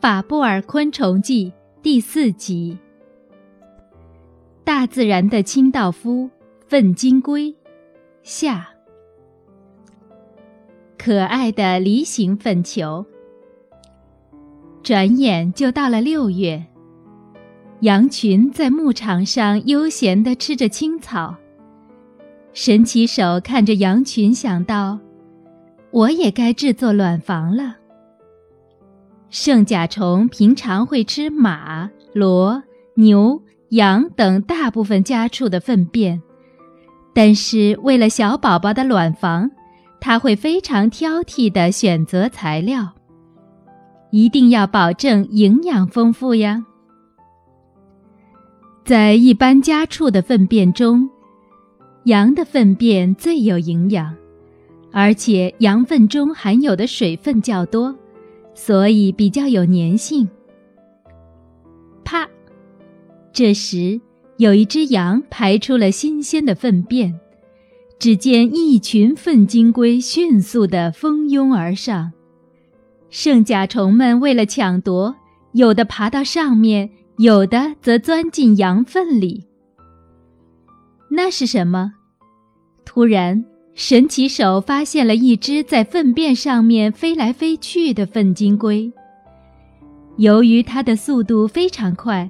法布尔昆虫记第四集：大自然的清道夫粪金龟下。可爱的梨形粪球。转眼就到了六月，羊群在牧场上悠闲地吃着青草。神奇手看着羊群，想到：我也该制作卵房了。圣甲虫平常会吃马、骡、牛、羊等大部分家畜的粪便，但是为了小宝宝的卵房，它会非常挑剔地选择材料，一定要保证营养丰富呀。在一般家畜的粪便中，羊的粪便最有营养，而且羊粪中含有的水分较多。所以比较有粘性。啪！这时有一只羊排出了新鲜的粪便，只见一群粪金龟迅速地蜂拥而上。圣甲虫们为了抢夺，有的爬到上面，有的则钻进羊粪里。那是什么？突然。神奇手发现了一只在粪便上面飞来飞去的粪金龟。由于它的速度非常快，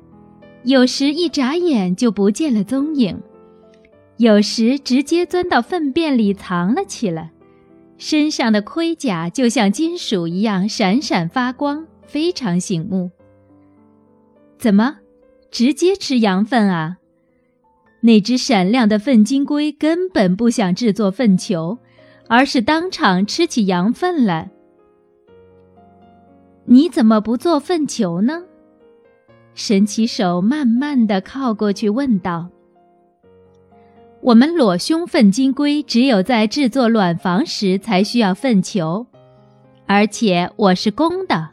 有时一眨眼就不见了踪影，有时直接钻到粪便里藏了起来，身上的盔甲就像金属一样闪闪发光，非常醒目。怎么，直接吃羊粪啊？那只闪亮的粪金龟根本不想制作粪球，而是当场吃起羊粪来。你怎么不做粪球呢？神奇手慢慢的靠过去问道。我们裸胸粪金龟只有在制作卵房时才需要粪球，而且我是公的。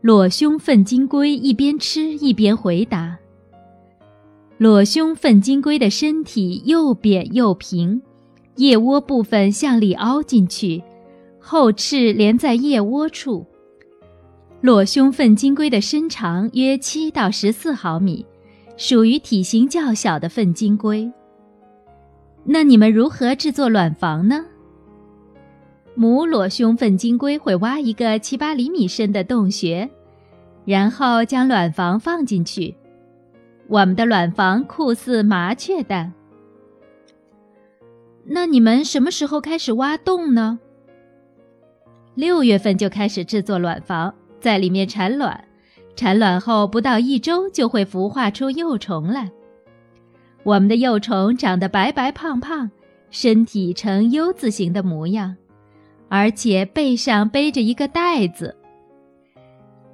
裸胸粪金龟一边吃一边回答。裸胸粪金龟的身体又扁又平，腋窝部分向里凹进去，后翅连在腋窝处。裸胸粪金龟的身长约七到十四毫米，属于体型较小的粪金龟。那你们如何制作卵房呢？母裸胸粪金龟会挖一个七八厘米深的洞穴，然后将卵房放进去。我们的卵房酷似麻雀蛋。那你们什么时候开始挖洞呢？六月份就开始制作卵房，在里面产卵。产卵后不到一周就会孵化出幼虫来。我们的幼虫长得白白胖胖，身体呈 U 字形的模样，而且背上背着一个袋子。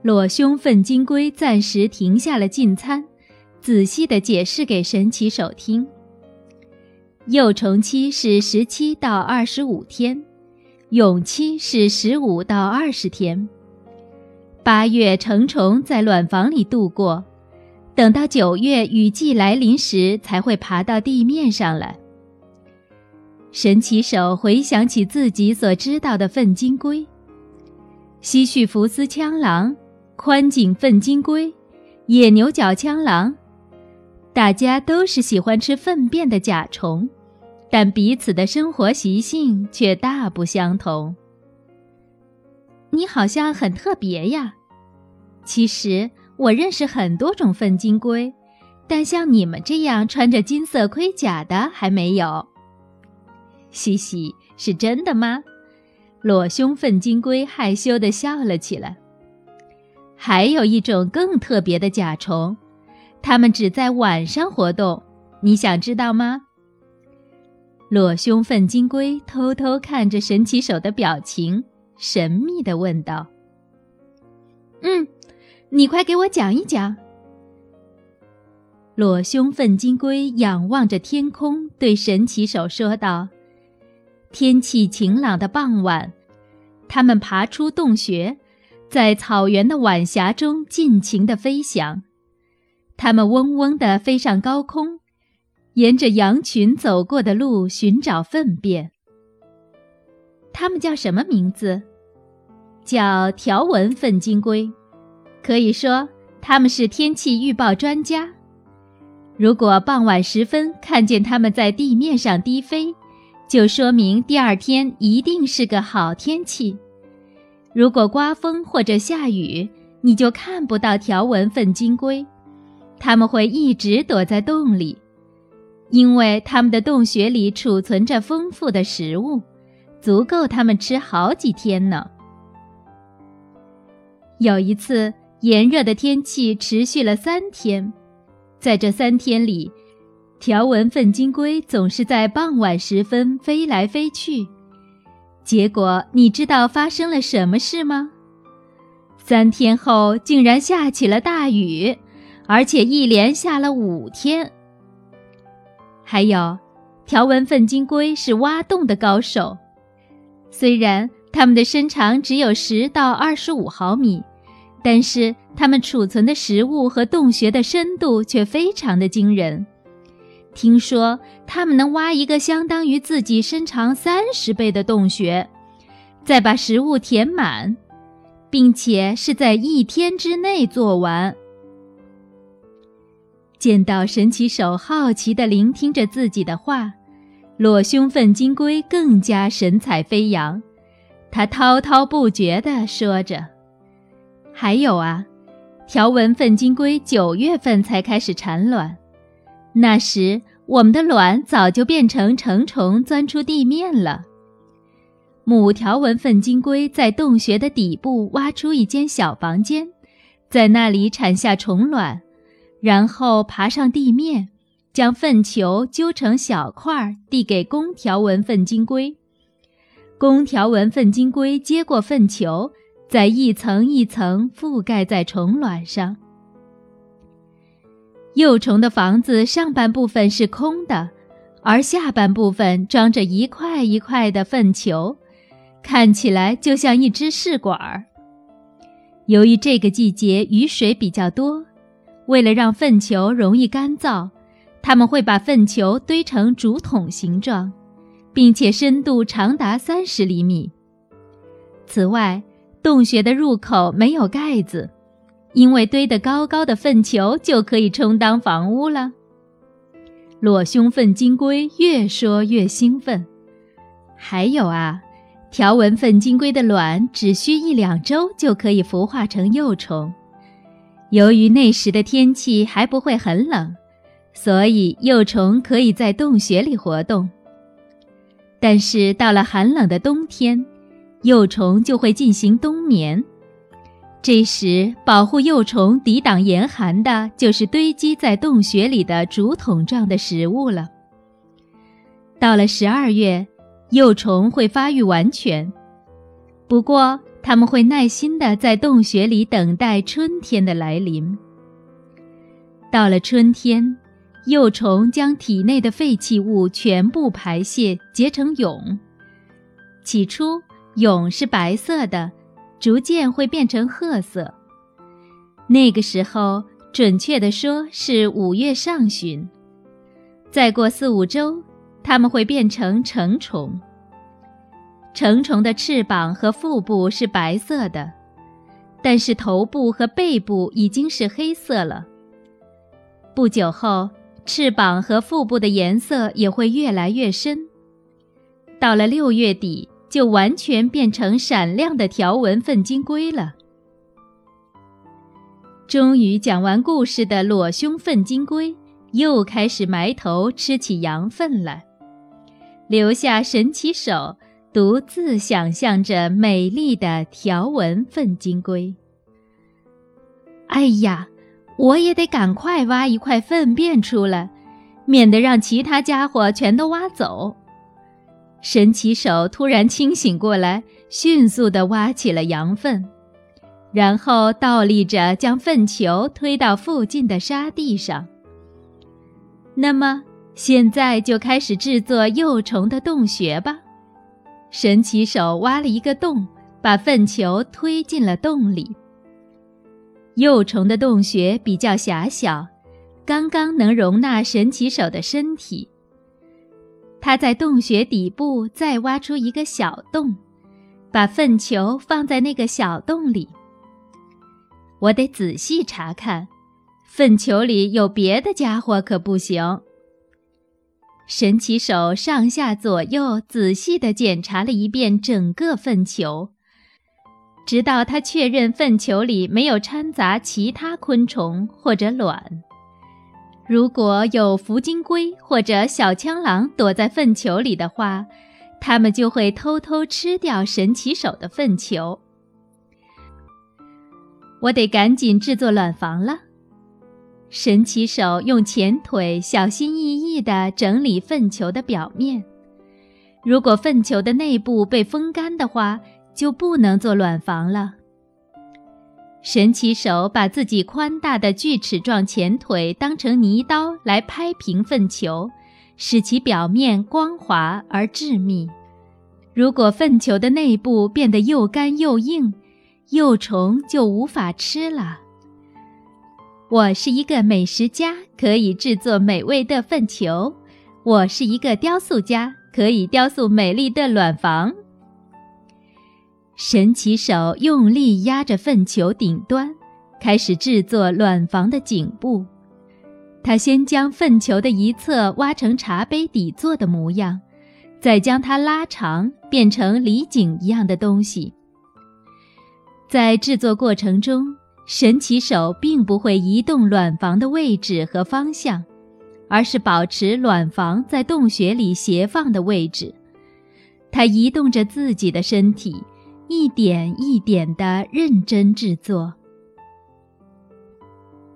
裸胸粪金龟暂时停下了进餐。仔细地解释给神奇手听。幼虫期是十七到二十五天，蛹期是十五到二十天。八月成虫在卵房里度过，等到九月雨季来临时才会爬到地面上来。神奇手回想起自己所知道的粪金龟：西绪福斯枪狼、宽颈粪金龟、野牛角枪狼。大家都是喜欢吃粪便的甲虫，但彼此的生活习性却大不相同。你好像很特别呀。其实我认识很多种粪金龟，但像你们这样穿着金色盔甲的还没有。嘻嘻，是真的吗？裸胸粪金龟害羞地笑了起来。还有一种更特别的甲虫。它们只在晚上活动，你想知道吗？裸胸粪金龟偷偷看着神奇手的表情，神秘地问道：“嗯，你快给我讲一讲。”裸胸粪金龟仰望着天空，对神奇手说道：“天气晴朗的傍晚，它们爬出洞穴，在草原的晚霞中尽情地飞翔。”它们嗡嗡地飞上高空，沿着羊群走过的路寻找粪便。它们叫什么名字？叫条纹粪金龟，可以说它们是天气预报专家。如果傍晚时分看见它们在地面上低飞，就说明第二天一定是个好天气。如果刮风或者下雨，你就看不到条纹粪金龟，它们会一直躲在洞里，因为它们的洞穴里储存着丰富的食物，足够它们吃好几天呢。有一次，炎热的天气持续了三天，在这三天里，条纹粪金龟总是在傍晚时分飞来飞去。结果，你知道发生了什么事吗？三天后，竟然下起了大雨，而且一连下了五天。还有，条纹粪金龟是挖洞的高手，虽然它们的身长只有十到二十五毫米，但是它们储存的食物和洞穴的深度却非常的惊人。听说它们能挖一个相当于自己身长三十倍的洞穴，再把食物填满。并且是在一天之内做完。见到神奇手好奇地聆听着自己的话，裸胸粪金龟更加神采飞扬。他滔滔不绝地说着：“还有啊，条纹粪金龟九月份才开始产卵，那时我们的卵早就变成成虫钻出地面了。”母条纹粪金龟在洞穴的底部挖出一间小房间，在那里产下虫卵，然后爬上地面，将粪球揪成小块递给公条纹粪金龟。公条纹粪金龟接过粪球，再一层一层覆盖在虫卵上。幼虫的房子上半部分是空的，而下半部分装着一块一块的粪球。看起来就像一只试管儿。由于这个季节雨水比较多，为了让粪球容易干燥，他们会把粪球堆成竹筒形状，并且深度长达三十厘米。此外，洞穴的入口没有盖子，因为堆得高高的粪球就可以充当房屋了。裸胸粪金龟越说越兴奋，还有啊。条纹粪金龟的卵只需一两周就可以孵化成幼虫。由于那时的天气还不会很冷，所以幼虫可以在洞穴里活动。但是到了寒冷的冬天，幼虫就会进行冬眠。这时，保护幼虫抵挡严寒的就是堆积在洞穴里的竹筒状的食物了。到了十二月。幼虫会发育完全，不过它们会耐心地在洞穴里等待春天的来临。到了春天，幼虫将体内的废弃物全部排泄，结成蛹。起初，蛹是白色的，逐渐会变成褐色。那个时候，准确地说是五月上旬。再过四五周。它们会变成成虫。成虫的翅膀和腹部是白色的，但是头部和背部已经是黑色了。不久后，翅膀和腹部的颜色也会越来越深。到了六月底，就完全变成闪亮的条纹粪金龟了。终于讲完故事的裸胸粪金龟，又开始埋头吃起羊粪来。留下神奇手，独自想象着美丽的条纹粪金龟。哎呀，我也得赶快挖一块粪便出来，免得让其他家伙全都挖走。神奇手突然清醒过来，迅速地挖起了羊粪，然后倒立着将粪球推到附近的沙地上。那么。现在就开始制作幼虫的洞穴吧。神奇手挖了一个洞，把粪球推进了洞里。幼虫的洞穴比较狭小，刚刚能容纳神奇手的身体。他在洞穴底部再挖出一个小洞，把粪球放在那个小洞里。我得仔细查看，粪球里有别的家伙可不行。神奇手上下左右仔细地检查了一遍整个粪球，直到他确认粪球里没有掺杂其他昆虫或者卵。如果有福金龟或者小枪狼躲在粪球里的话，它们就会偷偷吃掉神奇手的粪球。我得赶紧制作卵房了。神奇手用前腿小心翼翼地整理粪球的表面。如果粪球的内部被风干的话，就不能做卵房了。神奇手把自己宽大的锯齿状前腿当成泥刀来拍平粪球，使其表面光滑而致密。如果粪球的内部变得又干又硬，幼虫就无法吃了。我是一个美食家，可以制作美味的粪球；我是一个雕塑家，可以雕塑美丽的卵房。神奇手用力压着粪球顶端，开始制作卵房的颈部。他先将粪球的一侧挖成茶杯底座的模样，再将它拉长，变成梨颈一样的东西。在制作过程中，神奇手并不会移动卵房的位置和方向，而是保持卵房在洞穴里斜放的位置。它移动着自己的身体，一点一点地认真制作。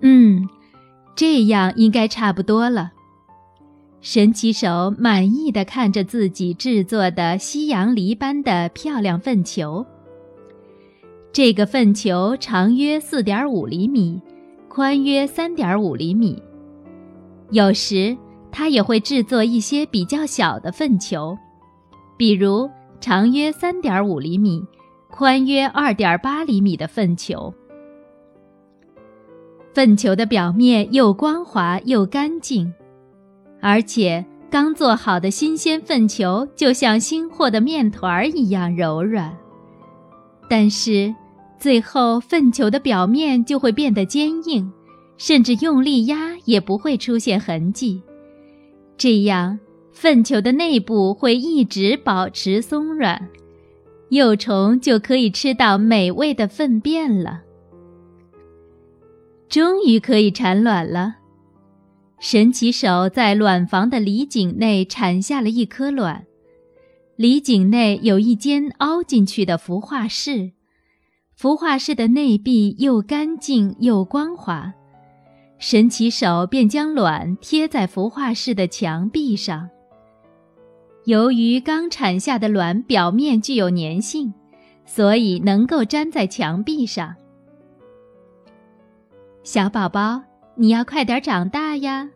嗯，这样应该差不多了。神奇手满意地看着自己制作的西洋梨般的漂亮粪球。这个粪球长约四点五厘米，宽约三点五厘米。有时它也会制作一些比较小的粪球，比如长约三点五厘米、宽约二点八厘米的粪球。粪球的表面又光滑又干净，而且刚做好的新鲜粪球就像新和的面团一样柔软。但是。最后，粪球的表面就会变得坚硬，甚至用力压也不会出现痕迹。这样，粪球的内部会一直保持松软，幼虫就可以吃到美味的粪便了。终于可以产卵了！神奇手在卵房的梨颈内产下了一颗卵，梨颈内有一间凹进去的孵化室。孵化室的内壁又干净又光滑，神奇手便将卵贴在孵化室的墙壁上。由于刚产下的卵表面具有粘性，所以能够粘在墙壁上。小宝宝，你要快点长大呀！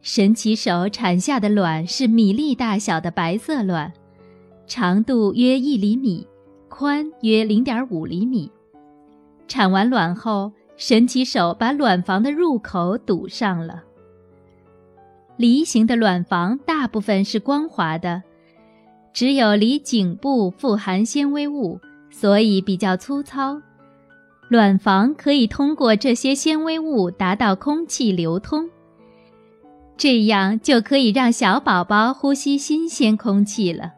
神奇手产下的卵是米粒大小的白色卵，长度约一厘米。宽约零点五厘米。产完卵后，神奇手把卵房的入口堵上了。梨形的卵房大部分是光滑的，只有梨颈部富含纤维物，所以比较粗糙。卵房可以通过这些纤维物达到空气流通，这样就可以让小宝宝呼吸新鲜空气了。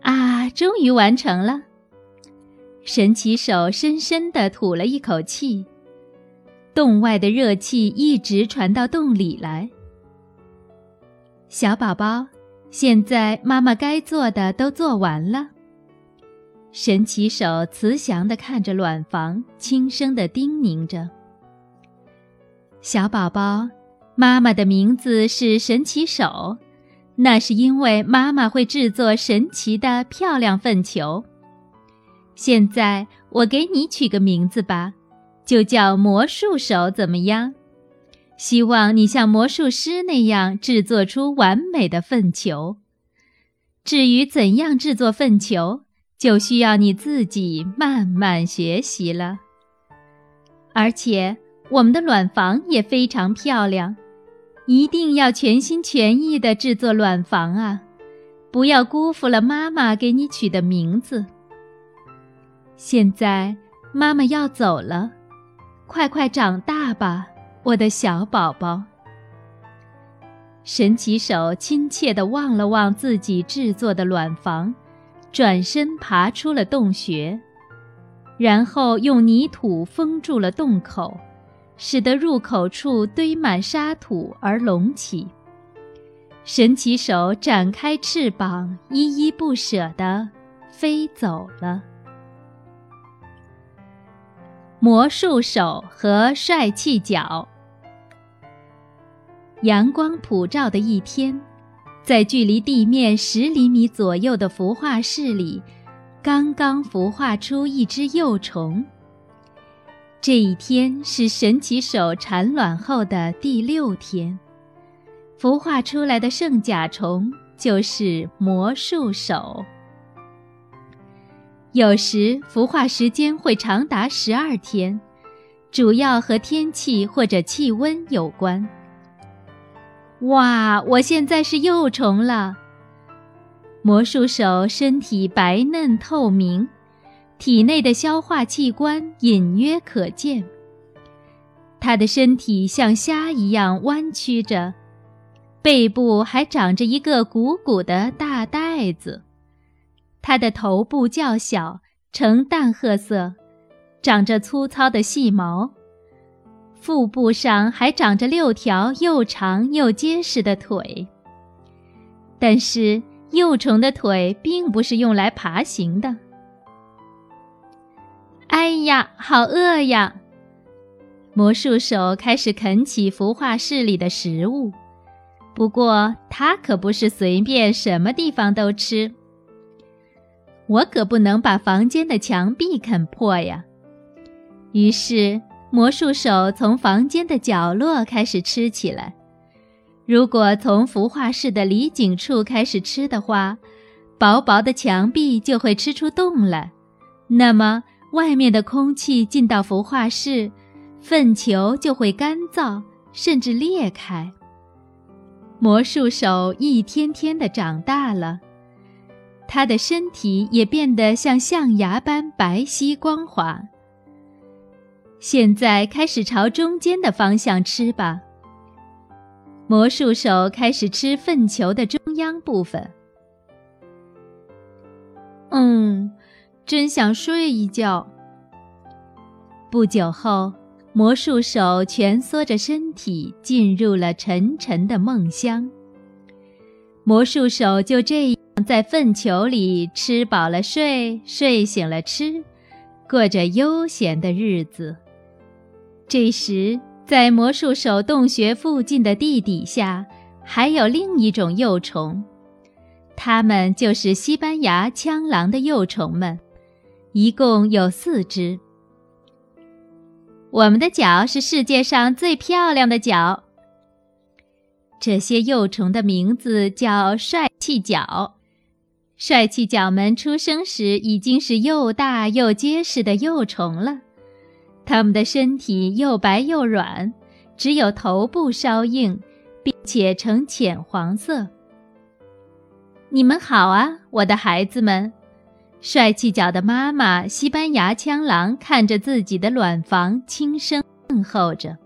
啊，终于完成了！神奇手深深地吐了一口气，洞外的热气一直传到洞里来。小宝宝，现在妈妈该做的都做完了。神奇手慈祥地看着卵房，轻声地叮咛着：“小宝宝，妈妈的名字是神奇手。”那是因为妈妈会制作神奇的漂亮粪球。现在我给你取个名字吧，就叫魔术手，怎么样？希望你像魔术师那样制作出完美的粪球。至于怎样制作粪球，就需要你自己慢慢学习了。而且我们的卵房也非常漂亮。一定要全心全意地制作卵房啊！不要辜负了妈妈给你取的名字。现在妈妈要走了，快快长大吧，我的小宝宝。神奇手亲切地望了望自己制作的卵房，转身爬出了洞穴，然后用泥土封住了洞口，使得入口处堆满沙土而隆起。神奇手展开翅膀，依依不舍地飞走了。魔术手和帅气脚。阳光普照的一天，在距离地面十厘米左右的孵化室里，刚刚孵化出一只幼虫。这一天是神奇手产卵后的第六天，孵化出来的圣甲虫就是魔术手。有时孵化时间会长达十二天，主要和天气或者气温有关。哇！我现在是幼虫了。魔术手身体白嫩透明，体内的消化器官隐约可见。他的身体像虾一样弯曲着，背部还长着一个鼓鼓的大袋子。他的头部较小，呈淡褐色，长着粗糙的细毛。腹部上还长着六条又长又结实的腿，但是幼虫的腿并不是用来爬行的。哎呀，好饿呀！魔术手开始啃起孵化室里的食物，不过他可不是随便什么地方都吃。我可不能把房间的墙壁啃破呀！于是。魔术手从房间的角落开始吃起来。如果从孵化室的离景处开始吃的话，薄薄的墙壁就会吃出洞来，那么外面的空气进到孵化室，粪球就会干燥，甚至裂开。魔术手一天天的长大了，他的身体也变得像象牙般白皙光滑。现在开始朝中间的方向吃吧。魔术手开始吃粪球的中央部分。嗯，真想睡一觉。不久后，魔术手蜷缩着身体进入了沉沉的梦乡。魔术手就这样在粪球里吃饱了睡，睡醒了吃，过着悠闲的日子。这时，在魔术手洞穴附近的地底下，还有另一种幼虫，它们就是西班牙枪狼的幼虫们，一共有四只。我们的脚是世界上最漂亮的脚。这些幼虫的名字叫帅气脚。帅气脚们出生时已经是又大又结实的幼虫了。它们的身体又白又软，只有头部稍硬，并且呈浅黄色。你们好啊，我的孩子们！帅气脚的妈妈西班牙枪狼看着自己的卵房，轻声问候着。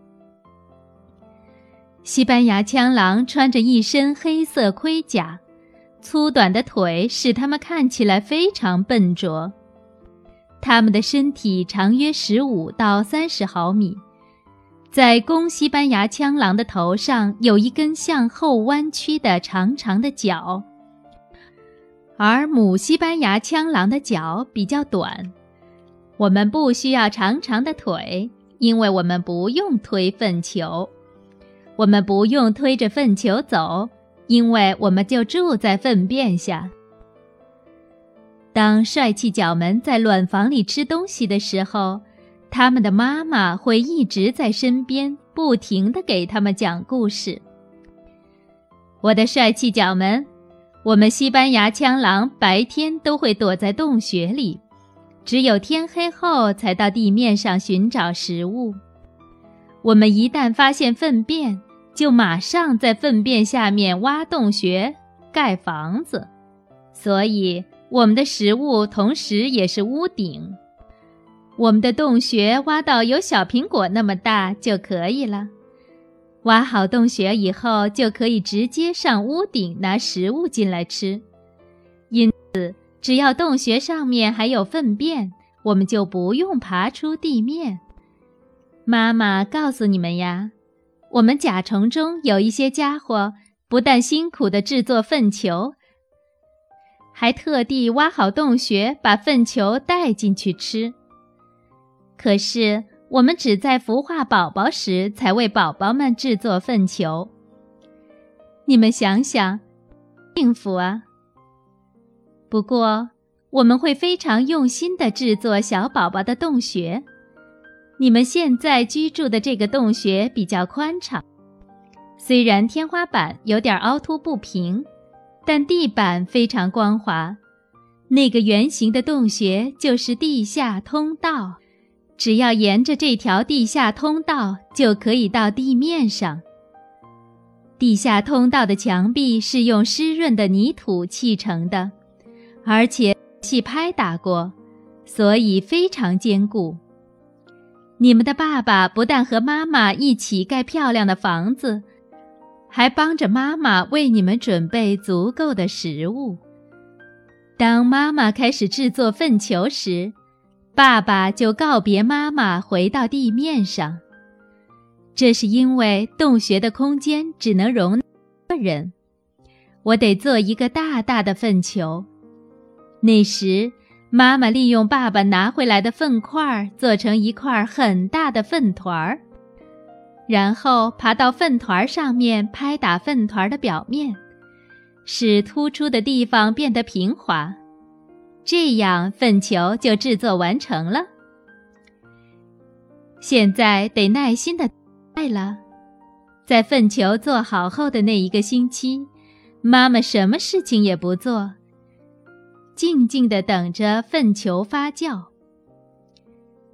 西班牙枪狼穿着一身黑色盔甲，粗短的腿使它们看起来非常笨拙。它们的身体长约十五到三十毫米，在公西班牙枪狼的头上有一根向后弯曲的长长的角，而母西班牙枪狼的脚比较短。我们不需要长长的腿，因为我们不用推粪球；我们不用推着粪球走，因为我们就住在粪便下。当帅气角们在卵房里吃东西的时候，他们的妈妈会一直在身边，不停地给他们讲故事。我的帅气角们，我们西班牙枪狼白天都会躲在洞穴里，只有天黑后才到地面上寻找食物。我们一旦发现粪便，就马上在粪便下面挖洞穴、盖房子。所以我们的食物同时也是屋顶。我们的洞穴挖到有小苹果那么大就可以了。挖好洞穴以后，就可以直接上屋顶拿食物进来吃。因此，只要洞穴上面还有粪便，我们就不用爬出地面。妈妈告诉你们呀，我们甲虫中有一些家伙，不但辛苦地制作粪球，还特地挖好洞穴，把粪球带进去吃。可是，我们只在孵化宝宝时才为宝宝们制作粪球。你们想想，幸福啊！不过，我们会非常用心地制作小宝宝的洞穴。你们现在居住的这个洞穴比较宽敞，虽然天花板有点凹凸不平，但地板非常光滑。那个圆形的洞穴就是地下通道。只要沿着这条地下通道，就可以到地面上。地下通道的墙壁是用湿润的泥土砌成的，而且细拍打过，所以非常坚固。你们的爸爸不但和妈妈一起盖漂亮的房子，还帮着妈妈为你们准备足够的食物。当妈妈开始制作粪球时，爸爸就告别妈妈，回到地面上。这是因为洞穴的空间只能容纳一个人，我得做一个大大的粪球。那时，妈妈利用爸爸拿回来的粪块做成一块很大的粪团儿，然后爬到粪团儿上面拍打粪团的表面，使突出的地方变得平滑。这样，粪球就制作完成了。现在得耐心的待了。在粪球做好后的那一个星期，妈妈什么事情也不做，静静的等着粪球发酵。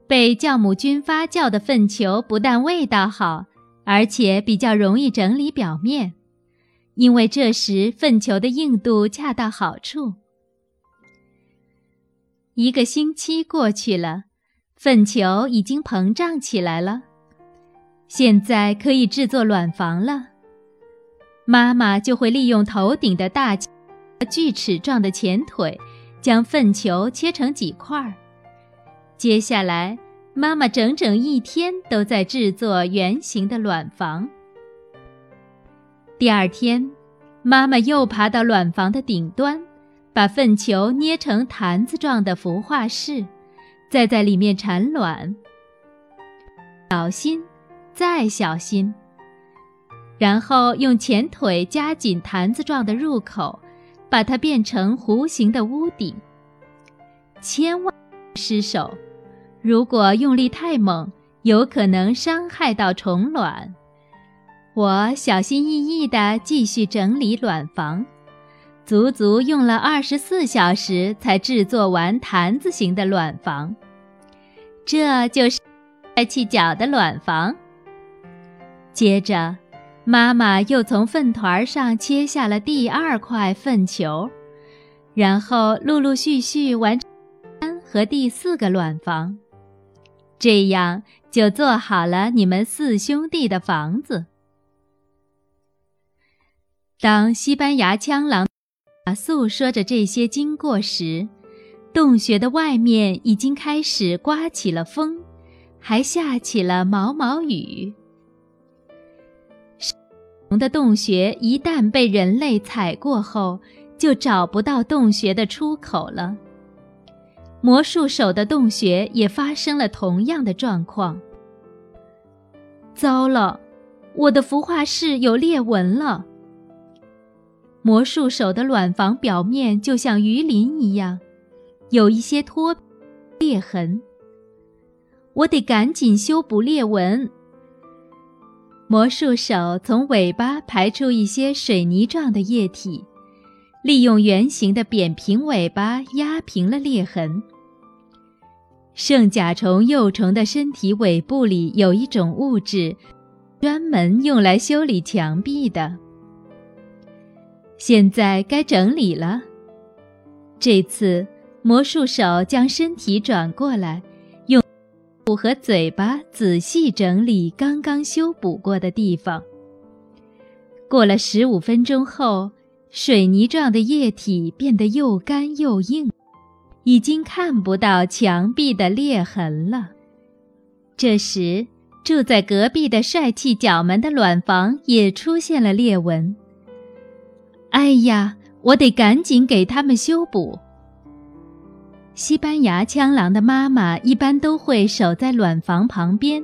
被酵母菌发酵的粪球不但味道好，而且比较容易整理表面，因为这时粪球的硬度恰到好处。一个星期过去了，粪球已经膨胀起来了。现在可以制作卵房了。妈妈就会利用头顶的大锯齿状的前腿，将粪球切成几块儿。接下来，妈妈整整一天都在制作圆形的卵房。第二天，妈妈又爬到卵房的顶端。把粪球捏成坛子状的孵化室，再在里面产卵。小心，再小心。然后用前腿夹紧坛子状的入口，把它变成弧形的屋顶。千万失手，如果用力太猛，有可能伤害到虫卵。我小心翼翼地继续整理卵房。足足用了二十四小时才制作完坛子形的卵房，这就是带气脚的卵房。接着，妈妈又从粪团上切下了第二块粪球，然后陆陆续续完成三和第四个卵房，这样就做好了你们四兄弟的房子。当西班牙枪狼。诉说着这些经过时，洞穴的外面已经开始刮起了风，还下起了毛毛雨。龙的洞穴一旦被人类踩过后，就找不到洞穴的出口了。魔术手的洞穴也发生了同样的状况。糟了，我的孵化室有裂纹了。魔术手的卵房表面就像鱼鳞一样，有一些脱裂痕。我得赶紧修补裂纹。魔术手从尾巴排出一些水泥状的液体，利用圆形的扁平尾巴压平了裂痕。圣甲虫幼虫的身体尾部里有一种物质，专门用来修理墙壁的。现在该整理了。这次魔术手将身体转过来，用腹和嘴巴仔细整理刚刚修补过的地方。过了十五分钟后，水泥状的液体变得又干又硬，已经看不到墙壁的裂痕了。这时，住在隔壁的帅气角门的卵房也出现了裂纹。哎呀，我得赶紧给他们修补。西班牙枪狼的妈妈一般都会守在卵房旁边，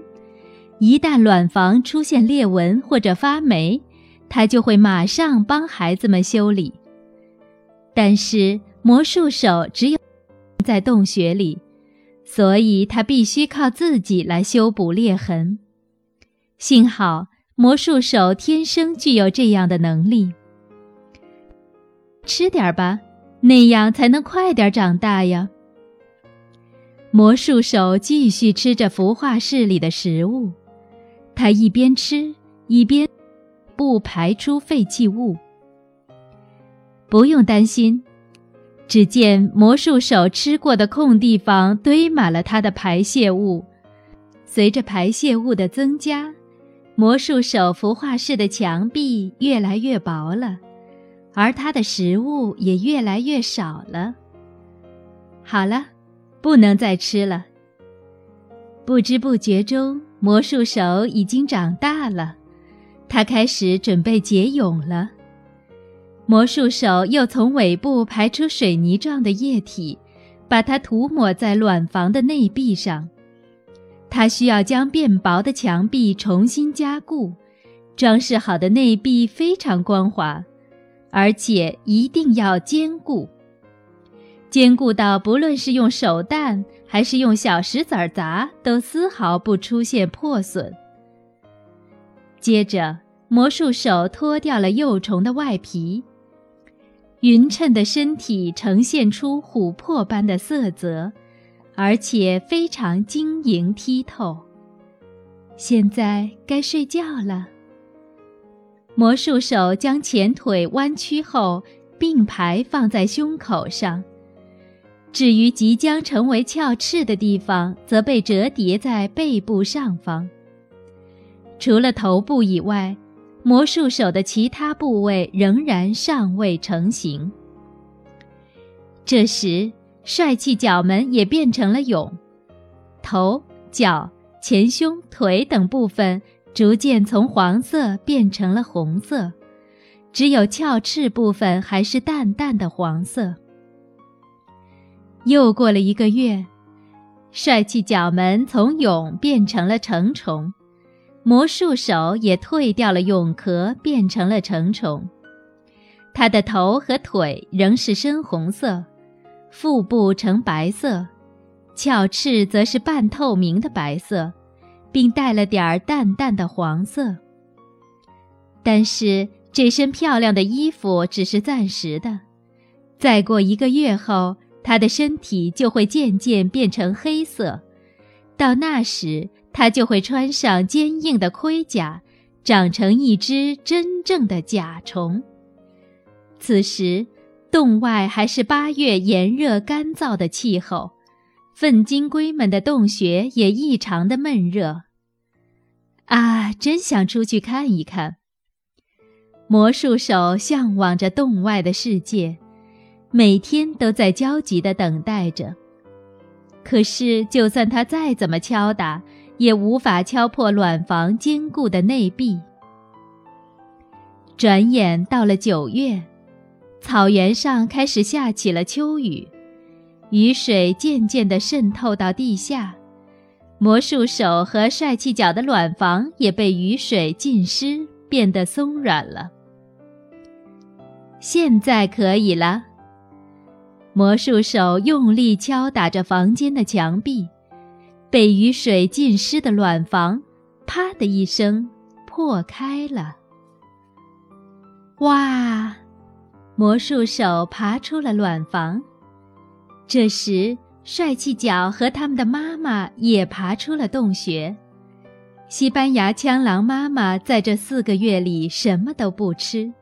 一旦卵房出现裂纹或者发霉，它就会马上帮孩子们修理。但是魔术手只有在洞穴里。所以他必须靠自己来修补裂痕。幸好魔术手天生具有这样的能力。吃点吧，那样才能快点长大呀。魔术手继续吃着孵化室里的食物，他一边吃一边不排出废弃物。不用担心。只见魔术手吃过的空地方堆满了他的排泄物，随着排泄物的增加，魔术手孵化室的墙壁越来越薄了，而它的食物也越来越少了。好了，不能再吃了。不知不觉中，魔术手已经长大了，他开始准备结蛹了。魔术手又从尾部排出水泥状的液体，把它涂抹在卵房的内壁上。他需要将变薄的墙壁重新加固，装饰好的内壁非常光滑，而且一定要坚固，坚固到不论是用手弹还是用小石子儿砸，都丝毫不出现破损。接着，魔术手脱掉了幼虫的外皮。匀称的身体呈现出琥珀般的色泽，而且非常晶莹剔透。现在该睡觉了。魔术手将前腿弯曲后并排放在胸口上，至于即将成为翘翅的地方，则被折叠在背部上方。除了头部以外。魔术手的其他部位仍然尚未成型。这时，帅气角门也变成了蛹，头、脚、前胸、腿等部分逐渐从黄色变成了红色，只有鞘翅部分还是淡淡的黄色。又过了一个月，帅气角门从蛹变成了成虫。魔术手也蜕掉了蛹壳，变成了成虫。它的头和腿仍是深红色，腹部呈白色，鞘翅则是半透明的白色，并带了点儿淡淡的黄色。但是这身漂亮的衣服只是暂时的，再过一个月后，它的身体就会渐渐变成黑色，到那时。他就会穿上坚硬的盔甲，长成一只真正的甲虫。此时，洞外还是八月炎热干燥的气候，粪金龟们的洞穴也异常的闷热。啊，真想出去看一看！魔术手向往着洞外的世界，每天都在焦急地等待着。可是，就算他再怎么敲打，也无法敲破卵房坚固的内壁。转眼到了九月，草原上开始下起了秋雨，雨水渐渐地渗透到地下，魔术手和帅气脚的卵房也被雨水浸湿，变得松软了。现在可以了。魔术手用力敲打着房间的墙壁。被雨水浸湿的卵房，啪的一声破开了。哇！魔术手爬出了卵房。这时，帅气角和他们的妈妈也爬出了洞穴。西班牙枪狼妈妈在这四个月里什么都不吃，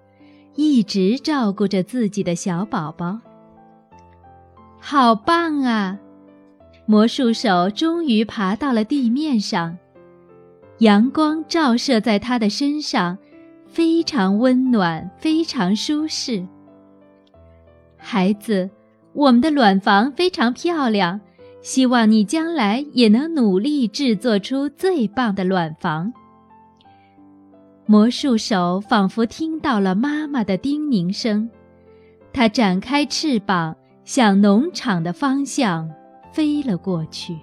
一直照顾着自己的小宝宝。好棒啊！魔术手终于爬到了地面上，阳光照射在他的身上，非常温暖，非常舒适。孩子，我们的卵房非常漂亮，希望你将来也能努力制作出最棒的卵房。魔术手仿佛听到了妈妈的叮咛声，它展开翅膀，向农场的方向飞了过去。